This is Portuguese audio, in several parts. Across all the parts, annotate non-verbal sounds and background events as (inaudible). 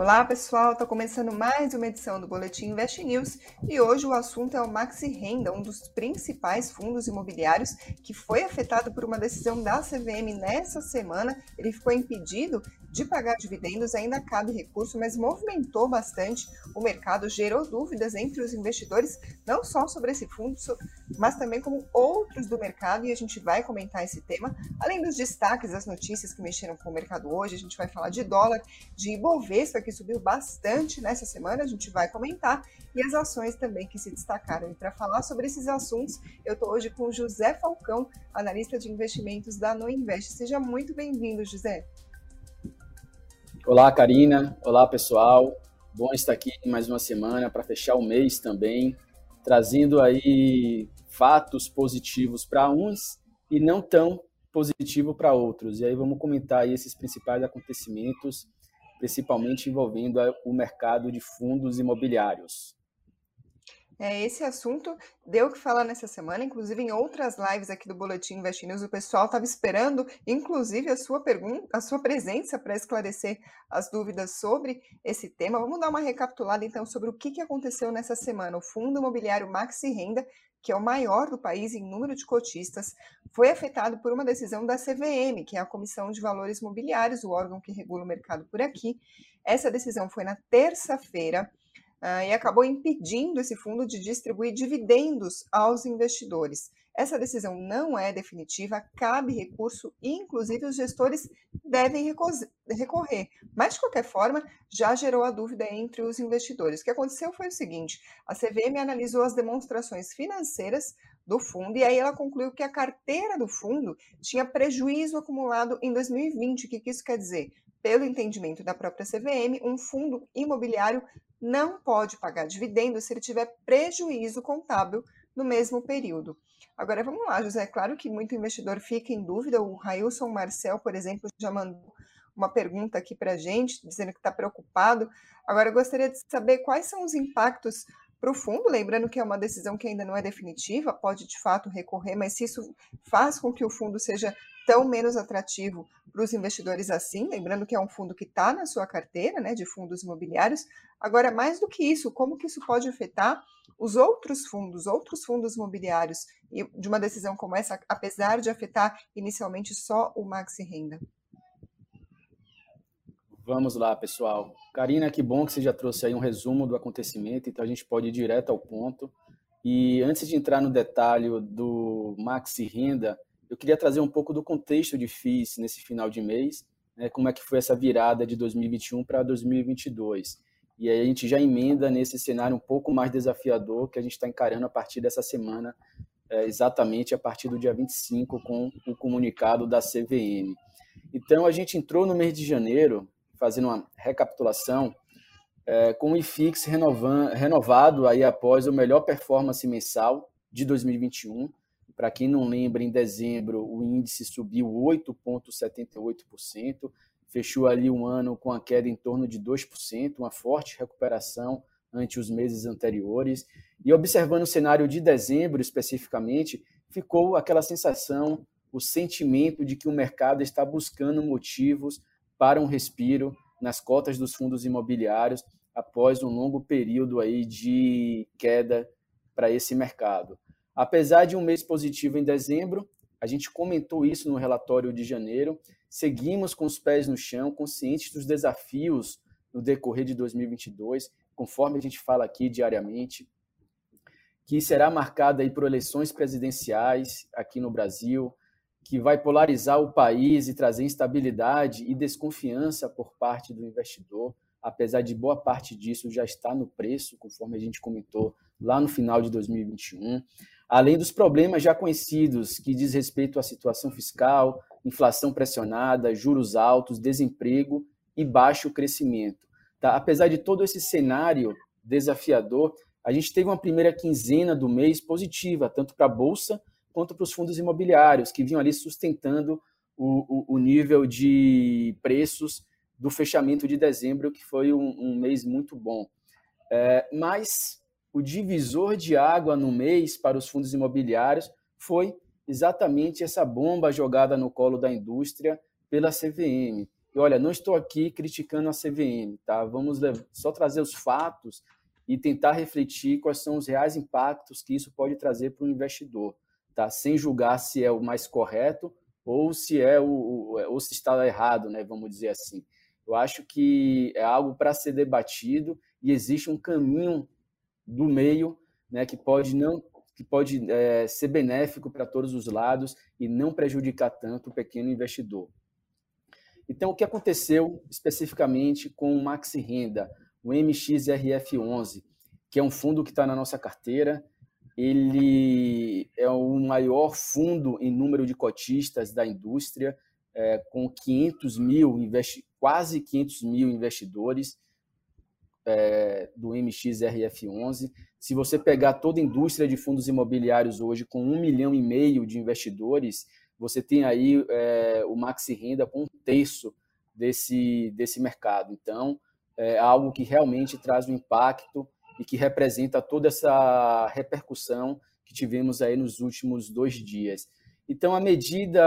Olá, pessoal. Está começando mais uma edição do Boletim Invest News e hoje o assunto é o Maxi Renda, um dos principais fundos imobiliários que foi afetado por uma decisão da CVM nessa semana. Ele ficou impedido de pagar dividendos, ainda cabe recurso, mas movimentou bastante o mercado, gerou dúvidas entre os investidores, não só sobre esse fundo, mas também como outros do mercado, e a gente vai comentar esse tema. Além dos destaques das notícias que mexeram com o mercado hoje, a gente vai falar de dólar, de Ibovespa, que subiu bastante nessa semana, a gente vai comentar, e as ações também que se destacaram. E para falar sobre esses assuntos, eu estou hoje com o José Falcão, analista de investimentos da Noinvest. Seja muito bem-vindo, José. Olá, Karina. Olá, pessoal. Bom estar aqui mais uma semana para fechar o mês também, trazendo aí fatos positivos para uns e não tão positivo para outros. E aí vamos comentar aí esses principais acontecimentos, principalmente envolvendo o mercado de fundos imobiliários. É, esse assunto deu o que falar nessa semana, inclusive em outras lives aqui do Boletim Invest News, o pessoal estava esperando, inclusive, a sua pergunta, a sua presença para esclarecer as dúvidas sobre esse tema. Vamos dar uma recapitulada então sobre o que, que aconteceu nessa semana. O Fundo Imobiliário Maxi Renda, que é o maior do país em número de cotistas, foi afetado por uma decisão da CVM, que é a Comissão de Valores Mobiliários, o órgão que regula o mercado por aqui. Essa decisão foi na terça-feira uh, e acabou impedindo esse fundo de distribuir dividendos aos investidores. Essa decisão não é definitiva, cabe recurso e, inclusive, os gestores devem recorrer. Mas, de qualquer forma, já gerou a dúvida entre os investidores. O que aconteceu foi o seguinte: a CVM analisou as demonstrações financeiras do fundo e aí ela concluiu que a carteira do fundo tinha prejuízo acumulado em 2020. O que isso quer dizer? Pelo entendimento da própria CVM, um fundo imobiliário não pode pagar dividendos se ele tiver prejuízo contábil no mesmo período. Agora vamos lá, José. É claro que muito investidor fica em dúvida. O Railson Marcel, por exemplo, já mandou uma pergunta aqui para a gente, dizendo que está preocupado. Agora, eu gostaria de saber quais são os impactos para o fundo, lembrando que é uma decisão que ainda não é definitiva, pode de fato recorrer, mas se isso faz com que o fundo seja tão menos atrativo para os investidores assim, lembrando que é um fundo que está na sua carteira, né, de fundos imobiliários. Agora, mais do que isso, como que isso pode afetar os outros fundos, outros fundos imobiliários, de uma decisão como essa, apesar de afetar inicialmente só o Maxi Renda? Vamos lá, pessoal. Karina, que bom que você já trouxe aí um resumo do acontecimento, então a gente pode ir direto ao ponto. E antes de entrar no detalhe do Maxi Renda, eu queria trazer um pouco do contexto de FIIs nesse final de mês, né, como é que foi essa virada de 2021 para 2022. E aí a gente já emenda nesse cenário um pouco mais desafiador que a gente está encarando a partir dessa semana, é, exatamente a partir do dia 25, com o comunicado da CVM. Então a gente entrou no mês de janeiro, fazendo uma recapitulação, é, com o IFIX renovado aí após o melhor performance mensal de 2021, para quem não lembra, em dezembro o índice subiu 8,78%, fechou ali um ano com a queda em torno de 2%, uma forte recuperação ante os meses anteriores. E observando o cenário de dezembro especificamente, ficou aquela sensação, o sentimento de que o mercado está buscando motivos para um respiro nas cotas dos fundos imobiliários após um longo período aí de queda para esse mercado. Apesar de um mês positivo em dezembro, a gente comentou isso no relatório de janeiro, seguimos com os pés no chão, conscientes dos desafios no decorrer de 2022, conforme a gente fala aqui diariamente, que será marcada aí por eleições presidenciais aqui no Brasil, que vai polarizar o país e trazer instabilidade e desconfiança por parte do investidor, apesar de boa parte disso já estar no preço, conforme a gente comentou lá no final de 2021 além dos problemas já conhecidos que diz respeito à situação fiscal, inflação pressionada, juros altos, desemprego e baixo crescimento. Tá? Apesar de todo esse cenário desafiador, a gente teve uma primeira quinzena do mês positiva, tanto para a Bolsa quanto para os fundos imobiliários, que vinham ali sustentando o, o, o nível de preços do fechamento de dezembro, que foi um, um mês muito bom. É, mas o divisor de água no mês para os fundos imobiliários foi exatamente essa bomba jogada no colo da indústria pela CVM, E olha, não estou aqui criticando a CVM, tá? Vamos só trazer os fatos e tentar refletir quais são os reais impactos que isso pode trazer para o investidor, tá? Sem julgar se é o mais correto ou se é o ou se está errado, né? Vamos dizer assim. Eu acho que é algo para ser debatido e existe um caminho do meio, né? Que pode não que pode é, ser benéfico para todos os lados e não prejudicar tanto o pequeno investidor. Então, o que aconteceu especificamente com o Maxi Renda, o MXRF11, que é um fundo que está na nossa carteira. Ele é maior fundo em número de cotistas da indústria, é, com 500 mil, quase 500 mil investidores é, do MXRF11. Se você pegar toda a indústria de fundos imobiliários hoje, com um milhão e meio de investidores, você tem aí é, o Maxi Renda com um terço desse, desse mercado. Então, é algo que realmente traz um impacto e que representa toda essa repercussão que tivemos aí nos últimos dois dias. Então, a medida,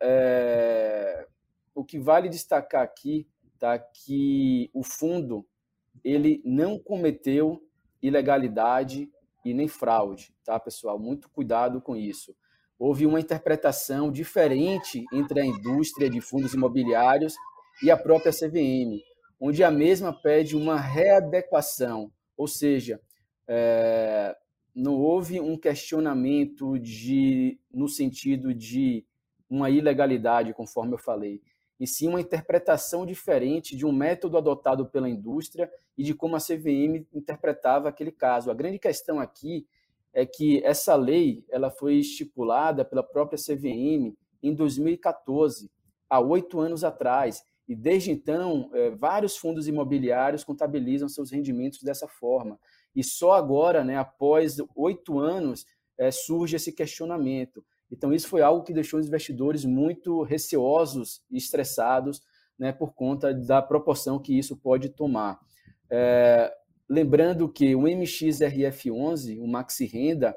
é, o que vale destacar aqui, tá, que o fundo ele não cometeu ilegalidade e nem fraude, tá, pessoal? Muito cuidado com isso houve uma interpretação diferente entre a indústria de fundos imobiliários e a própria CVM, onde a mesma pede uma readequação, ou seja, é, não houve um questionamento de, no sentido de uma ilegalidade, conforme eu falei, e sim uma interpretação diferente de um método adotado pela indústria e de como a CVM interpretava aquele caso. A grande questão aqui é que essa lei ela foi estipulada pela própria CVM em 2014, há oito anos atrás, e desde então é, vários fundos imobiliários contabilizam seus rendimentos dessa forma. E só agora, né, após oito anos, é, surge esse questionamento. Então isso foi algo que deixou os investidores muito receosos e estressados, né, por conta da proporção que isso pode tomar. É, Lembrando que o MXRF11, o Maxi Renda,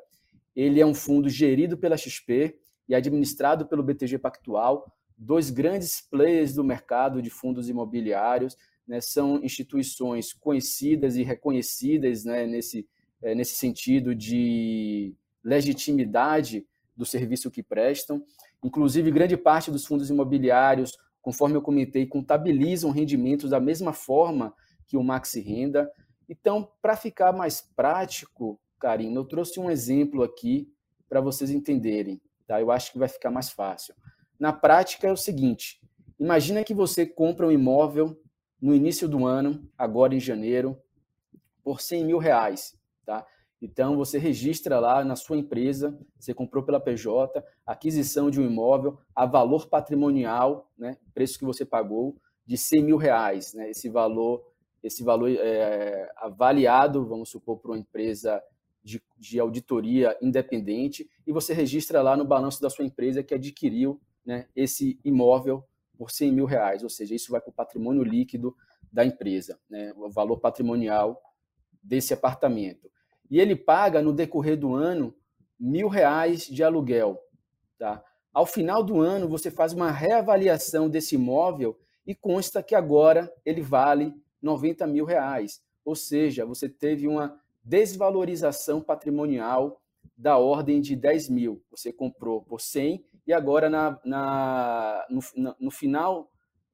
ele é um fundo gerido pela XP e administrado pelo BTG Pactual, dois grandes players do mercado de fundos imobiliários, né, são instituições conhecidas e reconhecidas né, nesse, é, nesse sentido de legitimidade do serviço que prestam. Inclusive, grande parte dos fundos imobiliários, conforme eu comentei, contabilizam rendimentos da mesma forma que o Maxi Renda. Então, para ficar mais prático, Karina, eu trouxe um exemplo aqui para vocês entenderem. Tá? Eu acho que vai ficar mais fácil. Na prática é o seguinte: imagina que você compra um imóvel no início do ano, agora em janeiro, por 100 mil reais. Tá? Então, você registra lá na sua empresa, você comprou pela PJ, aquisição de um imóvel, a valor patrimonial, né, preço que você pagou, de 100 mil reais. Né, esse valor esse valor é avaliado, vamos supor, por uma empresa de, de, auditoria independente, e você registra lá no balanço da sua empresa que adquiriu né, esse imóvel por 100 mil reais, ou seja, isso vai para o patrimônio líquido da empresa, né, o valor patrimonial desse apartamento. E ele paga, no decorrer do ano, mil reais de aluguel. Tá? Ao final do ano, você faz uma reavaliação desse imóvel e consta que agora ele vale 90 mil reais. Ou seja, você teve uma desvalorização patrimonial da ordem de 10 mil. Você comprou por 100 e agora na, na no, no, final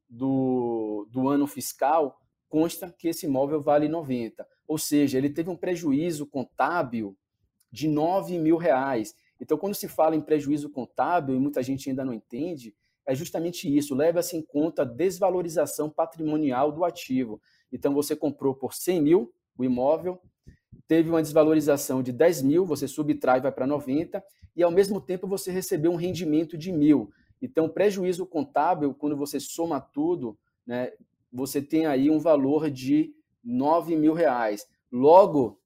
do, do ano fiscal consta que esse imóvel vale 90. Ou seja, ele teve um prejuízo contábil de 9 mil reais. Então, quando se fala em prejuízo contábil, e muita gente ainda não entende, é justamente isso, leva-se em conta a desvalorização patrimonial do ativo. Então, você comprou por 100 mil o imóvel, teve uma desvalorização de 10 mil, você subtrai, vai para 90, e ao mesmo tempo você recebeu um rendimento de mil. Então, prejuízo contábil, quando você soma tudo, né, você tem aí um valor de 9 mil reais. Logo,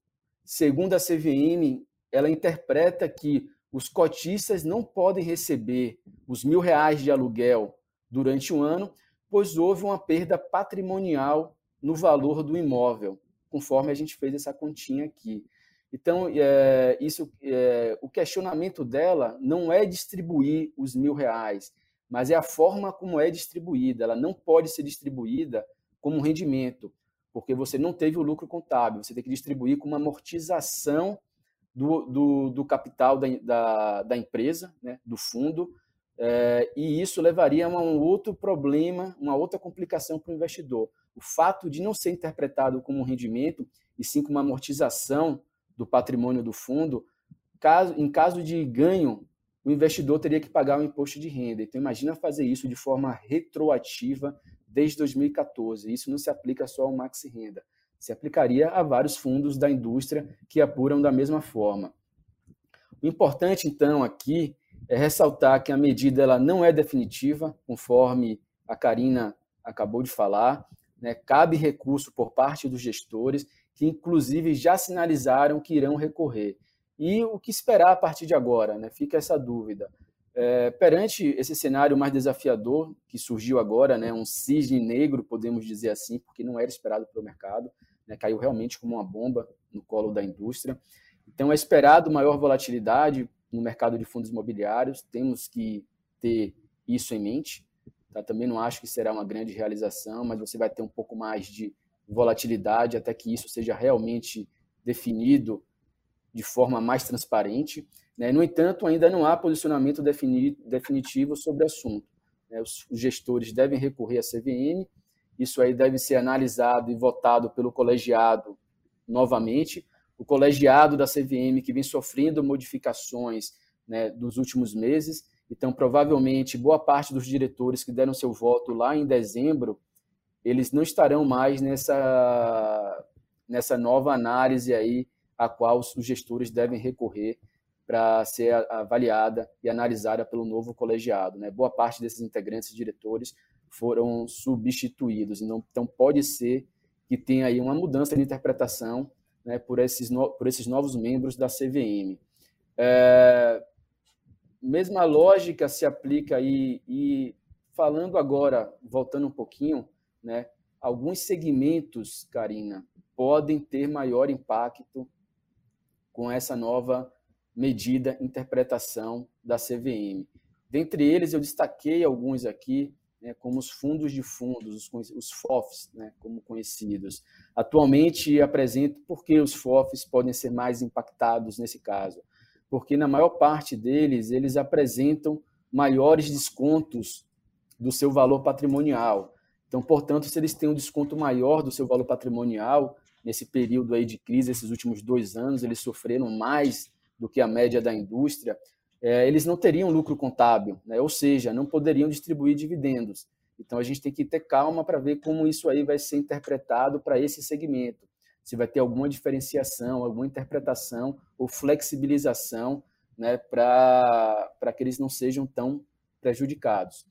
segundo a CVM, ela interpreta que os cotistas não podem receber os mil reais de aluguel durante o ano, pois houve uma perda patrimonial no valor do imóvel, conforme a gente fez essa continha aqui. Então, é, isso, é, o questionamento dela não é distribuir os mil reais, mas é a forma como é distribuída. Ela não pode ser distribuída como rendimento, porque você não teve o lucro contábil. Você tem que distribuir como amortização do, do, do capital da, da, da, empresa, né, do fundo, é, e isso levaria a um outro problema, uma outra complicação para o investidor. O fato de não ser interpretado como um rendimento, e sim como uma amortização do patrimônio do fundo, caso, em caso de ganho, o investidor teria que pagar o imposto de renda. Então, imagina fazer isso de forma retroativa desde 2014. Isso não se aplica só ao Maxi Renda, se aplicaria a vários fundos da indústria que apuram da mesma forma. O importante, então, aqui é ressaltar que a medida ela não é definitiva, conforme a Karina acabou de falar. Né? Cabe recurso por parte dos gestores, que inclusive já sinalizaram que irão recorrer. E o que esperar a partir de agora? Né? Fica essa dúvida. É, perante esse cenário mais desafiador que surgiu agora, né, um cisne negro, podemos dizer assim, porque não era esperado pelo mercado, né, caiu realmente como uma bomba no colo da indústria. Então, é esperado maior volatilidade no mercado de fundos imobiliários, temos que ter isso em mente. Tá? Também não acho que será uma grande realização, mas você vai ter um pouco mais de volatilidade até que isso seja realmente definido de forma mais transparente. Né? No entanto, ainda não há posicionamento definitivo sobre o assunto. Né? Os gestores devem recorrer à CVM, isso aí deve ser analisado e votado pelo colegiado novamente. O colegiado da CVM, que vem sofrendo modificações né, dos últimos meses, então provavelmente boa parte dos diretores que deram seu voto lá em dezembro, eles não estarão mais nessa, nessa nova análise aí a qual os gestores devem recorrer para ser avaliada e analisada pelo novo colegiado. Né? Boa parte desses integrantes e diretores foram substituídos, então pode ser que tenha aí uma mudança de interpretação né, por, esses no, por esses novos membros da CVM. É, mesma lógica se aplica aí, e falando agora, voltando um pouquinho, né, alguns segmentos, Karina, podem ter maior impacto com essa nova medida, interpretação da CVM. Dentre eles, eu destaquei alguns aqui, né, como os fundos de fundos, os, os FOFs, né, como conhecidos. Atualmente, apresento por que os FOFs podem ser mais impactados nesse caso. Porque, na maior parte deles, eles apresentam maiores descontos do seu valor patrimonial. Então, portanto, se eles têm um desconto maior do seu valor patrimonial, nesse período aí de crise, esses últimos dois anos, eles sofreram mais do que a média da indústria, é, eles não teriam lucro contábil, né? ou seja, não poderiam distribuir dividendos. Então a gente tem que ter calma para ver como isso aí vai ser interpretado para esse segmento. Se vai ter alguma diferenciação, alguma interpretação ou flexibilização né, para que eles não sejam tão prejudicados.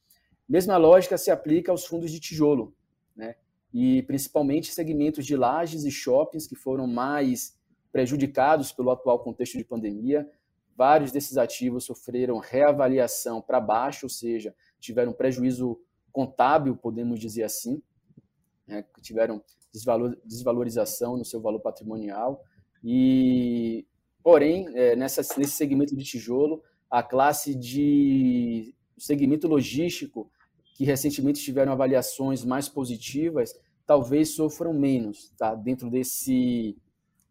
Mesma lógica se aplica aos fundos de tijolo. Né? e principalmente segmentos de lajes e shoppings que foram mais prejudicados pelo atual contexto de pandemia. Vários desses ativos sofreram reavaliação para baixo, ou seja, tiveram prejuízo contábil, podemos dizer assim, né, tiveram desvalor, desvalorização no seu valor patrimonial. E, porém, é, nessa, nesse segmento de tijolo, a classe de segmento logístico, que recentemente tiveram avaliações mais positivas, talvez sofram menos, tá? Dentro desse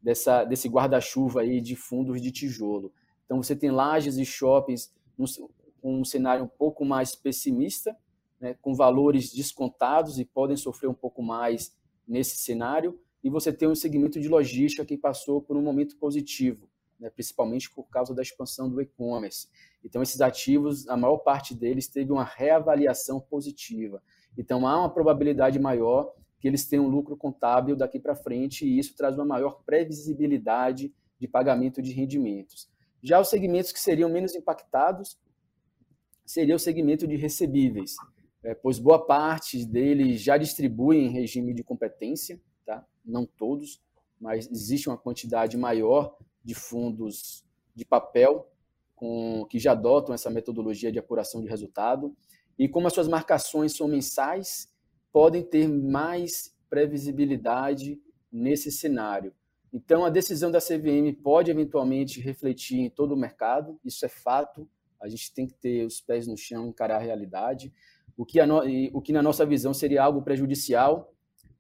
dessa, desse guarda-chuva aí de fundos de tijolo. Então você tem lajes e shoppings com um cenário um pouco mais pessimista, né, com valores descontados e podem sofrer um pouco mais nesse cenário. E você tem um segmento de logística que passou por um momento positivo, né, principalmente por causa da expansão do e-commerce. Então, esses ativos, a maior parte deles teve uma reavaliação positiva. Então, há uma probabilidade maior que eles tenham lucro contábil daqui para frente e isso traz uma maior previsibilidade de pagamento de rendimentos. Já os segmentos que seriam menos impactados seria o segmento de recebíveis, é, pois boa parte deles já distribuem em regime de competência, tá? não todos, mas existe uma quantidade maior de fundos de papel com, que já adotam essa metodologia de apuração de resultado. E como as suas marcações são mensais, podem ter mais previsibilidade nesse cenário. Então, a decisão da CVM pode eventualmente refletir em todo o mercado, isso é fato. A gente tem que ter os pés no chão, encarar a realidade. O que, no... o que na nossa visão seria algo prejudicial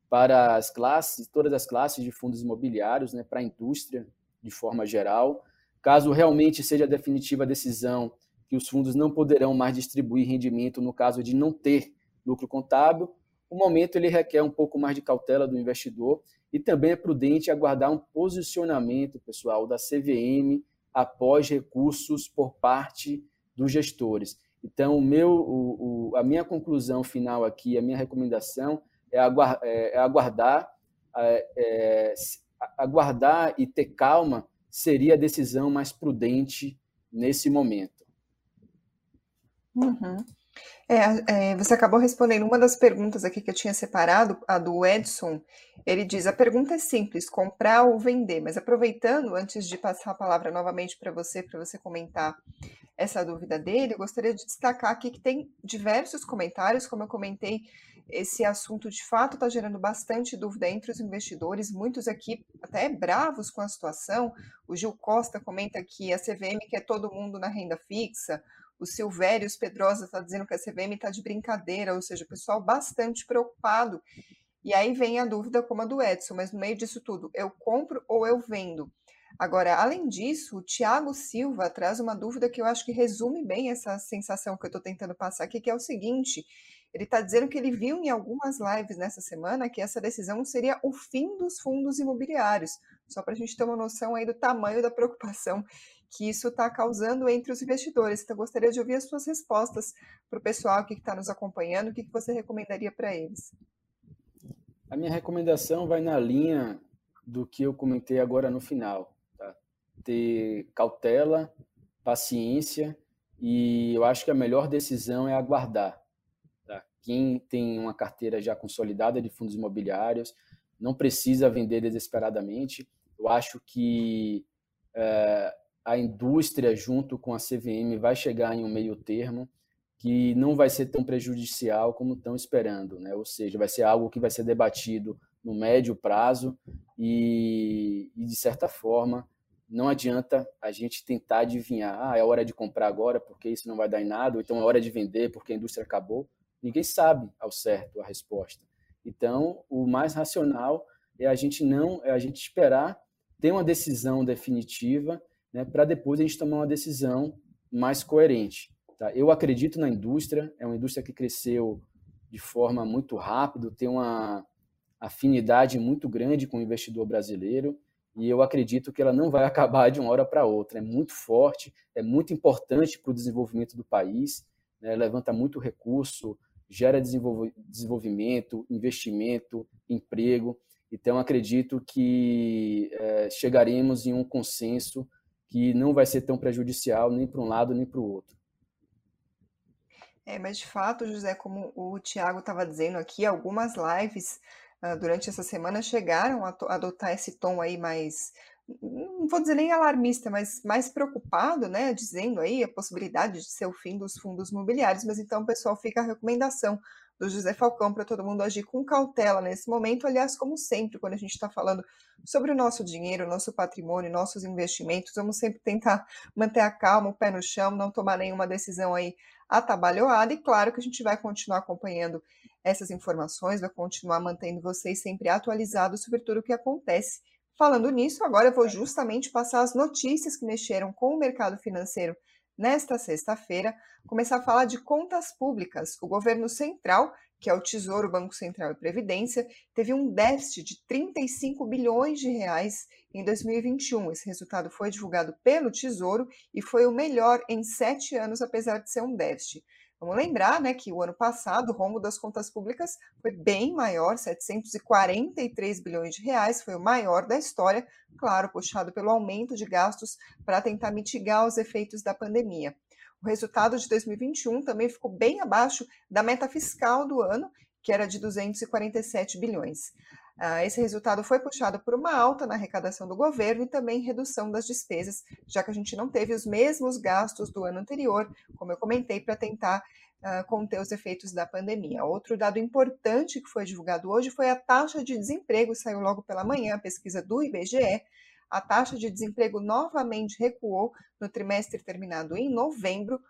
para as classes, todas as classes de fundos imobiliários, né, para a indústria de forma geral. Caso realmente seja definitiva a decisão que os fundos não poderão mais distribuir rendimento no caso de não ter lucro contábil, o momento ele requer um pouco mais de cautela do investidor e também é prudente aguardar um posicionamento, pessoal, da CVM após recursos por parte dos gestores. Então, o meu, o, o, a minha conclusão final aqui, a minha recomendação é, aguardar, é, é aguardar, é, é aguardar e ter calma seria a decisão mais prudente nesse momento. Uhum. É, é, você acabou respondendo uma das perguntas aqui que eu tinha separado, a do Edson. Ele diz: a pergunta é simples, comprar ou vender. Mas aproveitando, antes de passar a palavra novamente para você, para você comentar essa dúvida dele, eu gostaria de destacar aqui que tem diversos comentários, como eu comentei, esse assunto de fato está gerando bastante dúvida entre os investidores, muitos aqui até bravos com a situação. O Gil Costa comenta que a CVM quer todo mundo na renda fixa. O Silvério Pedrosa está dizendo que a CVM está de brincadeira, ou seja, o pessoal bastante preocupado. E aí vem a dúvida como a do Edson, mas no meio disso tudo, eu compro ou eu vendo? Agora, além disso, o Tiago Silva traz uma dúvida que eu acho que resume bem essa sensação que eu estou tentando passar aqui, que é o seguinte: ele está dizendo que ele viu em algumas lives nessa semana que essa decisão seria o fim dos fundos imobiliários, só para a gente ter uma noção aí do tamanho da preocupação que isso está causando entre os investidores. Então, gostaria de ouvir as suas respostas para o pessoal que está nos acompanhando, o que, que você recomendaria para eles? A minha recomendação vai na linha do que eu comentei agora no final ter cautela, paciência e eu acho que a melhor decisão é aguardar. Tá? Quem tem uma carteira já consolidada de fundos imobiliários não precisa vender desesperadamente. Eu acho que é, a indústria, junto com a CVM, vai chegar em um meio termo que não vai ser tão prejudicial como estão esperando, né? Ou seja, vai ser algo que vai ser debatido no médio prazo e, e de certa forma, não adianta a gente tentar adivinhar, ah, é hora de comprar agora porque isso não vai dar em nada, ou então é hora de vender porque a indústria acabou. Ninguém sabe ao certo a resposta. Então, o mais racional é a gente não, é a gente esperar ter uma decisão definitiva, né, para depois a gente tomar uma decisão mais coerente. Tá? Eu acredito na indústria, é uma indústria que cresceu de forma muito rápida, tem uma afinidade muito grande com o investidor brasileiro e eu acredito que ela não vai (laughs) acabar de uma hora para outra. É muito forte, é muito importante para o desenvolvimento do país, né? levanta muito recurso, gera desenvolvimento, investimento, emprego. Então, acredito que é, chegaremos em um consenso que não vai ser tão prejudicial nem para um lado nem para o outro. É, mas de fato, José, como o Tiago estava dizendo aqui, algumas lives ah, durante essa semana chegaram a adotar esse tom aí mais, não vou dizer nem alarmista, mas mais preocupado, né, dizendo aí a possibilidade de ser o fim dos fundos imobiliários, mas então, pessoal, fica a recomendação do José Falcão para todo mundo agir com cautela nesse momento, aliás, como sempre, quando a gente está falando sobre o nosso dinheiro, nosso patrimônio, nossos investimentos, vamos sempre tentar manter a calma, o pé no chão, não tomar nenhuma decisão aí atabalhoada, e claro que a gente vai continuar acompanhando essas informações, vai continuar mantendo vocês sempre atualizados sobre tudo o que acontece. Falando nisso, agora eu vou justamente passar as notícias que mexeram com o mercado financeiro nesta sexta-feira, começar a falar de contas públicas. O governo central, que é o Tesouro, Banco Central e Previdência, teve um déficit de 35 bilhões de reais em 2021. Esse resultado foi divulgado pelo Tesouro e foi o melhor em sete anos, apesar de ser um déficit. Vamos lembrar né, que o ano passado o rombo das contas públicas foi bem maior, 743 bilhões de reais, foi o maior da história, claro, puxado pelo aumento de gastos para tentar mitigar os efeitos da pandemia. O resultado de 2021 também ficou bem abaixo da meta fiscal do ano, que era de 247 bilhões. Ah, esse resultado foi puxado por uma alta na arrecadação do governo e também redução das despesas, já que a gente não teve os mesmos gastos do ano anterior, como eu comentei, para tentar uh, conter os efeitos da pandemia. Outro dado importante que foi divulgado hoje foi a taxa de desemprego, saiu logo pela manhã, a pesquisa do IBGE. A taxa de desemprego novamente recuou no trimestre terminado em novembro,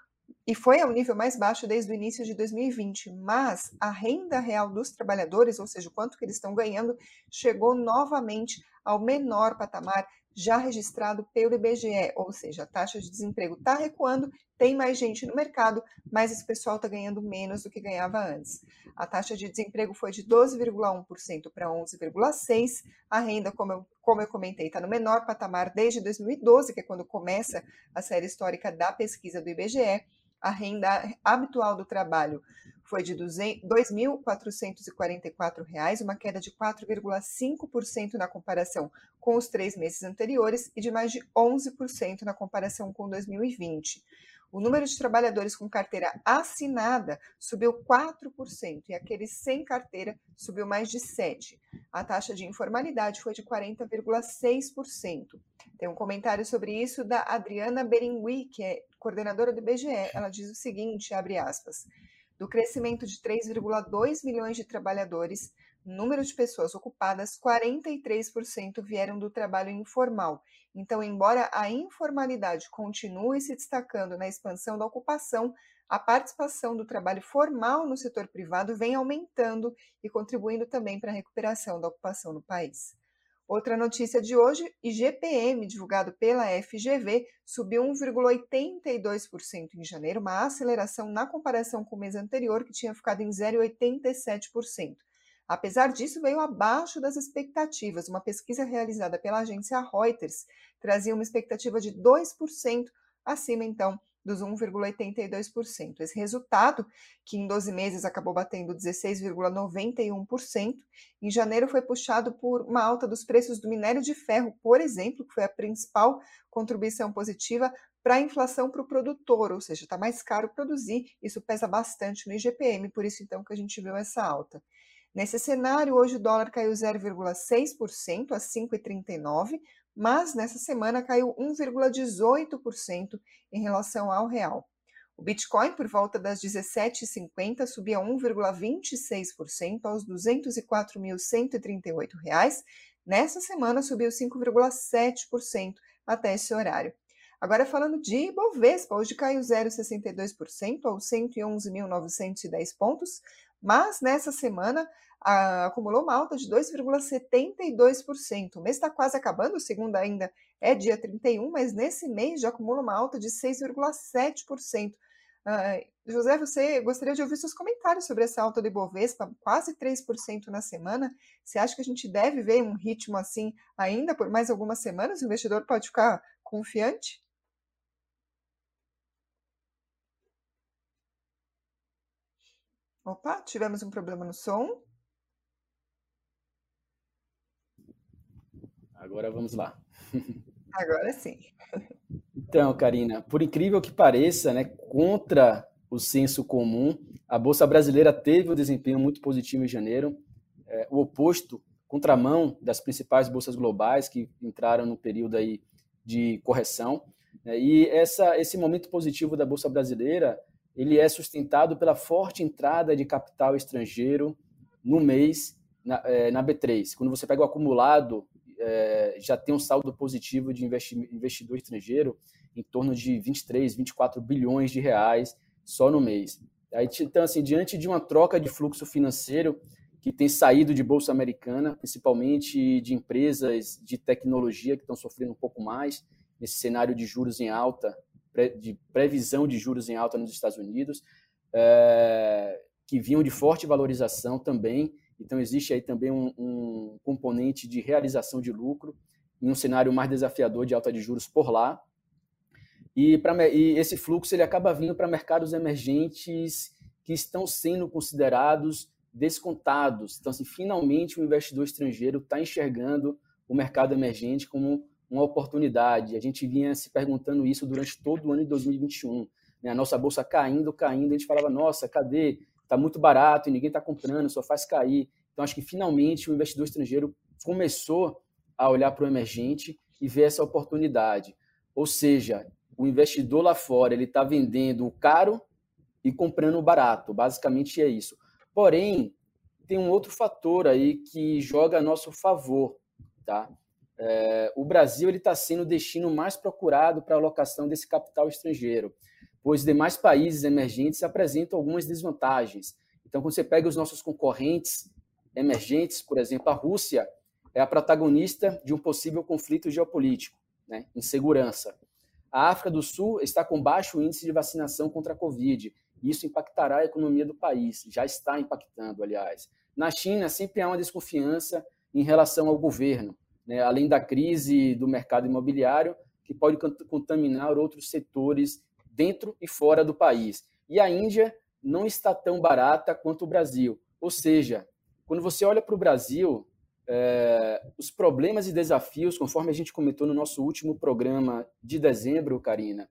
e foi ao nível mais baixo desde o início de 2020, mas a renda real dos trabalhadores, ou seja, o quanto que eles estão ganhando, chegou novamente ao menor patamar já registrado pelo IBGE, ou seja, a taxa de desemprego está recuando, tem mais gente no mercado, mas esse pessoal está ganhando menos do que ganhava antes. A taxa de desemprego foi de 12,1% para 11,6%, a renda, como eu, como eu comentei, está no menor patamar desde 2012, que é quando começa a série histórica da pesquisa do IBGE, a renda habitual do trabalho foi de R$ 2.444, uma queda de 4,5% na comparação com os três meses anteriores e de mais de 11% na comparação com 2020. O número de trabalhadores com carteira assinada subiu 4% e aqueles sem carteira subiu mais de 7%. A taxa de informalidade foi de 40,6%. Tem um comentário sobre isso da Adriana Berengui, que é coordenadora do IBGE. Ela diz o seguinte, abre aspas, do crescimento de 3,2 milhões de trabalhadores, número de pessoas ocupadas, 43% vieram do trabalho informal. Então, embora a informalidade continue se destacando na expansão da ocupação, a participação do trabalho formal no setor privado vem aumentando e contribuindo também para a recuperação da ocupação no país. Outra notícia de hoje: IGPM, divulgado pela FGV, subiu 1,82% em janeiro, uma aceleração na comparação com o mês anterior, que tinha ficado em 0,87%. Apesar disso, veio abaixo das expectativas. Uma pesquisa realizada pela agência Reuters trazia uma expectativa de 2% acima, então, dos 1,82%. Esse resultado, que em 12 meses acabou batendo 16,91%, em janeiro foi puxado por uma alta dos preços do minério de ferro, por exemplo, que foi a principal contribuição positiva para a inflação para o produtor, ou seja, está mais caro produzir, isso pesa bastante no IGPM, por isso então que a gente viu essa alta. Nesse cenário, hoje o dólar caiu 0,6% a 5,39, mas nessa semana caiu 1,18% em relação ao real. O Bitcoin, por volta das 17h50, subia 1,26% aos R$ 204.138. Nessa semana, subiu 5,7% até esse horário. Agora, falando de Ibovespa, hoje caiu 0,62% aos 111.910 pontos, mas nessa semana a, acumulou uma alta de 2,72%. O mês está quase acabando, o segundo ainda é dia 31, mas nesse mês já acumula uma alta de 6,7%. Uh, José, você gostaria de ouvir seus comentários sobre essa alta do Ibovespa, quase 3% na semana. Você acha que a gente deve ver um ritmo assim ainda por mais algumas semanas? O investidor pode ficar confiante? Opa, tivemos um problema no som. Agora vamos lá. Agora sim. Então, Karina, por incrível que pareça, né, contra o senso comum, a Bolsa Brasileira teve um desempenho muito positivo em janeiro, é, o oposto, contramão das principais bolsas globais que entraram no período aí de correção. Né, e essa, esse momento positivo da Bolsa Brasileira ele é sustentado pela forte entrada de capital estrangeiro no mês na, é, na B3. Quando você pega o acumulado, é, já tem um saldo positivo de investidor estrangeiro em torno de 23, 24 bilhões de reais só no mês. Aí, então, assim, diante de uma troca de fluxo financeiro que tem saído de bolsa americana, principalmente de empresas de tecnologia que estão sofrendo um pouco mais nesse cenário de juros em alta de previsão de juros em alta nos Estados Unidos, é, que vinham de forte valorização também. Então, existe aí também um, um componente de realização de lucro em um cenário mais desafiador de alta de juros por lá. E, pra, e esse fluxo ele acaba vindo para mercados emergentes que estão sendo considerados descontados. Então, assim, finalmente o investidor estrangeiro está enxergando o mercado emergente como uma oportunidade. A gente vinha se perguntando isso durante todo o ano de 2021. Né? A nossa bolsa caindo, caindo, a gente falava, nossa, cadê? Está muito barato e ninguém está comprando, só faz cair. Então, acho que finalmente o investidor estrangeiro começou a olhar para o emergente e ver essa oportunidade. Ou seja, o investidor lá fora ele está vendendo o caro e comprando o barato. Basicamente é isso. Porém, tem um outro fator aí que joga a nosso favor, tá? É, o Brasil está sendo o destino mais procurado para a alocação desse capital estrangeiro. pois demais países emergentes apresentam algumas desvantagens. Então, quando você pega os nossos concorrentes emergentes, por exemplo, a Rússia é a protagonista de um possível conflito geopolítico, né, insegurança. A África do Sul está com baixo índice de vacinação contra a Covid. Isso impactará a economia do país, já está impactando, aliás. Na China, sempre há uma desconfiança em relação ao governo, né, além da crise do mercado imobiliário, que pode contaminar outros setores dentro e fora do país. E a Índia não está tão barata quanto o Brasil. Ou seja, quando você olha para o Brasil, é, os problemas e desafios, conforme a gente comentou no nosso último programa de dezembro, Karina,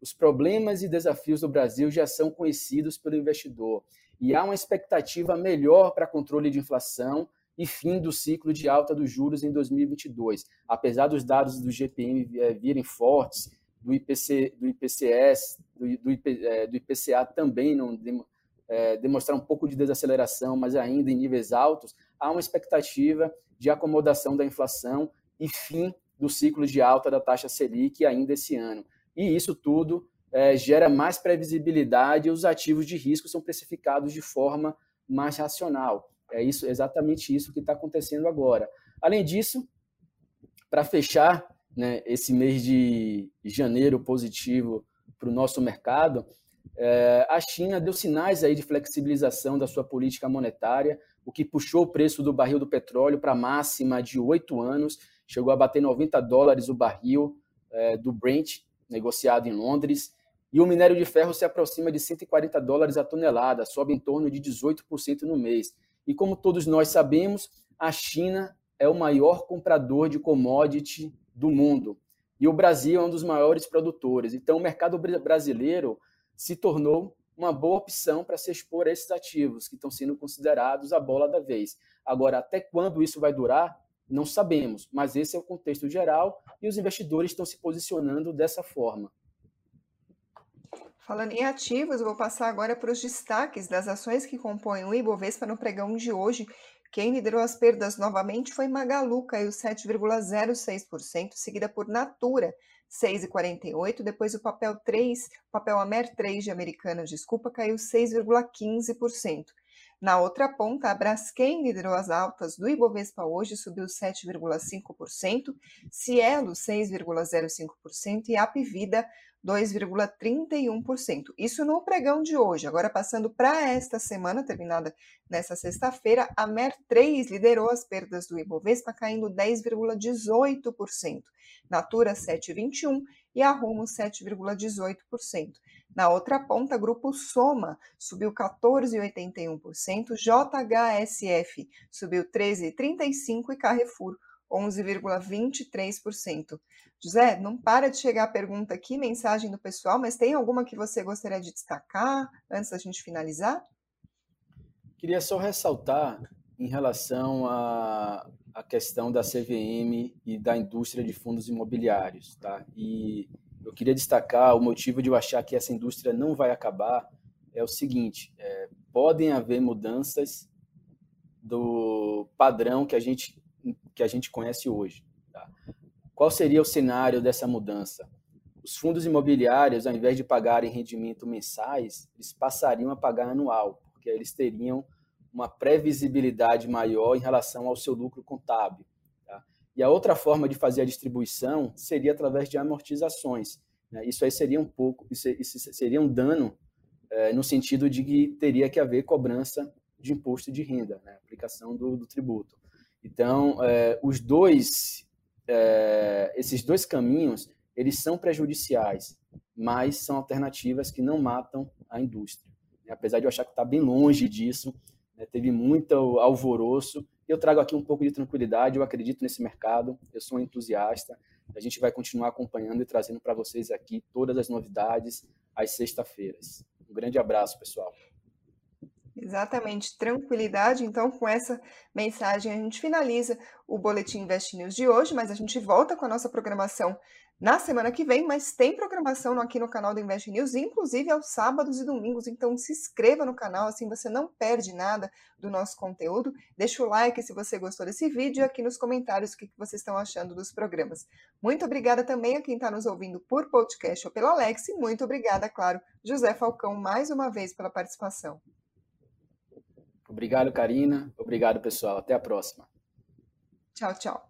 os problemas e desafios do Brasil já são conhecidos pelo investidor e há uma expectativa melhor para controle de inflação e fim do ciclo de alta dos juros em 2022. Apesar dos dados do GPM eh, virem fortes, do, IPC, do IPCS, do, do, IP, é, do IPCA também não é, demonstrar um pouco de desaceleração, mas ainda em níveis altos, há uma expectativa de acomodação da inflação e fim do ciclo de alta da taxa Selic ainda esse ano. E isso tudo é, gera mais previsibilidade e os ativos de risco são precificados de forma mais racional. É isso, exatamente isso que está acontecendo agora. Além disso, para fechar né, esse mês de janeiro positivo para o nosso mercado, é, a China deu sinais aí de flexibilização da sua política monetária, o que puxou o preço do barril do petróleo para a máxima de oito anos, chegou a bater 90 dólares o barril é, do Brent, negociado em Londres, e o minério de ferro se aproxima de 140 dólares a tonelada, sobe em torno de 18% no mês. E como todos nós sabemos, a China é o maior comprador de commodity do mundo. E o Brasil é um dos maiores produtores. Então, o mercado brasileiro se tornou uma boa opção para se expor a esses ativos que estão sendo considerados a bola da vez. Agora, até quando isso vai durar, não sabemos, mas esse é o contexto geral e os investidores estão se posicionando dessa forma. Falando em ativos, vou passar agora para os destaques das ações que compõem o Ibovespa no pregão de hoje. Quem liderou as perdas novamente foi Magalu, caiu 7,06%, seguida por Natura, 6,48%. Depois o papel 3, papel Amer 3 de Americana, desculpa, caiu 6,15%. Na outra ponta, a Braskem liderou as altas do Ibovespa hoje, subiu 7,5%, Cielo 6,05% e Apivida 2,31%. Isso no pregão de hoje. Agora, passando para esta semana, terminada nesta sexta-feira, a MER3 liderou as perdas do Ibovespa, caindo 10,18%. Natura 7,21% e a Rumo 7,18%. Na outra ponta, grupo Soma subiu 14,81%, JHSF subiu 13,35% e Carrefour 11,23%. José, não para de chegar a pergunta aqui, mensagem do pessoal, mas tem alguma que você gostaria de destacar antes da gente finalizar? Queria só ressaltar em relação à, questão da CVM e da indústria de fundos imobiliários, tá? E eu queria destacar o motivo de eu achar que essa indústria não vai acabar é o seguinte: é, podem haver mudanças do padrão que a gente que a gente conhece hoje. Tá? Qual seria o cenário dessa mudança? Os fundos imobiliários, ao invés de pagarem rendimento mensais, eles passariam a pagar anual, porque eles teriam uma previsibilidade maior em relação ao seu lucro contábil. Tá? E a outra forma de fazer a distribuição seria através de amortizações. Né? Isso aí seria um pouco, isso, seria um dano é, no sentido de que teria que haver cobrança de imposto de renda, né? aplicação do, do tributo. Então, é, os dois, é, esses dois caminhos, eles são prejudiciais, mas são alternativas que não matam a indústria. Apesar de eu achar que está bem longe disso, né, teve muito alvoroço. Eu trago aqui um pouco de tranquilidade, eu acredito nesse mercado, eu sou um entusiasta. A gente vai continuar acompanhando e trazendo para vocês aqui todas as novidades às sexta-feiras. Um grande abraço, pessoal. Exatamente, tranquilidade. Então, com essa mensagem, a gente finaliza o Boletim Invest News de hoje, mas a gente volta com a nossa programação na semana que vem, mas tem programação aqui no canal do Invest News, inclusive aos sábados e domingos. Então se inscreva no canal, assim você não perde nada do nosso conteúdo. Deixa o like se você gostou desse vídeo e aqui nos comentários o que vocês estão achando dos programas. Muito obrigada também a quem está nos ouvindo por podcast ou pelo Alex. E muito obrigada, claro, José Falcão, mais uma vez pela participação. Obrigado, Karina. Obrigado, pessoal. Até a próxima. Tchau, tchau.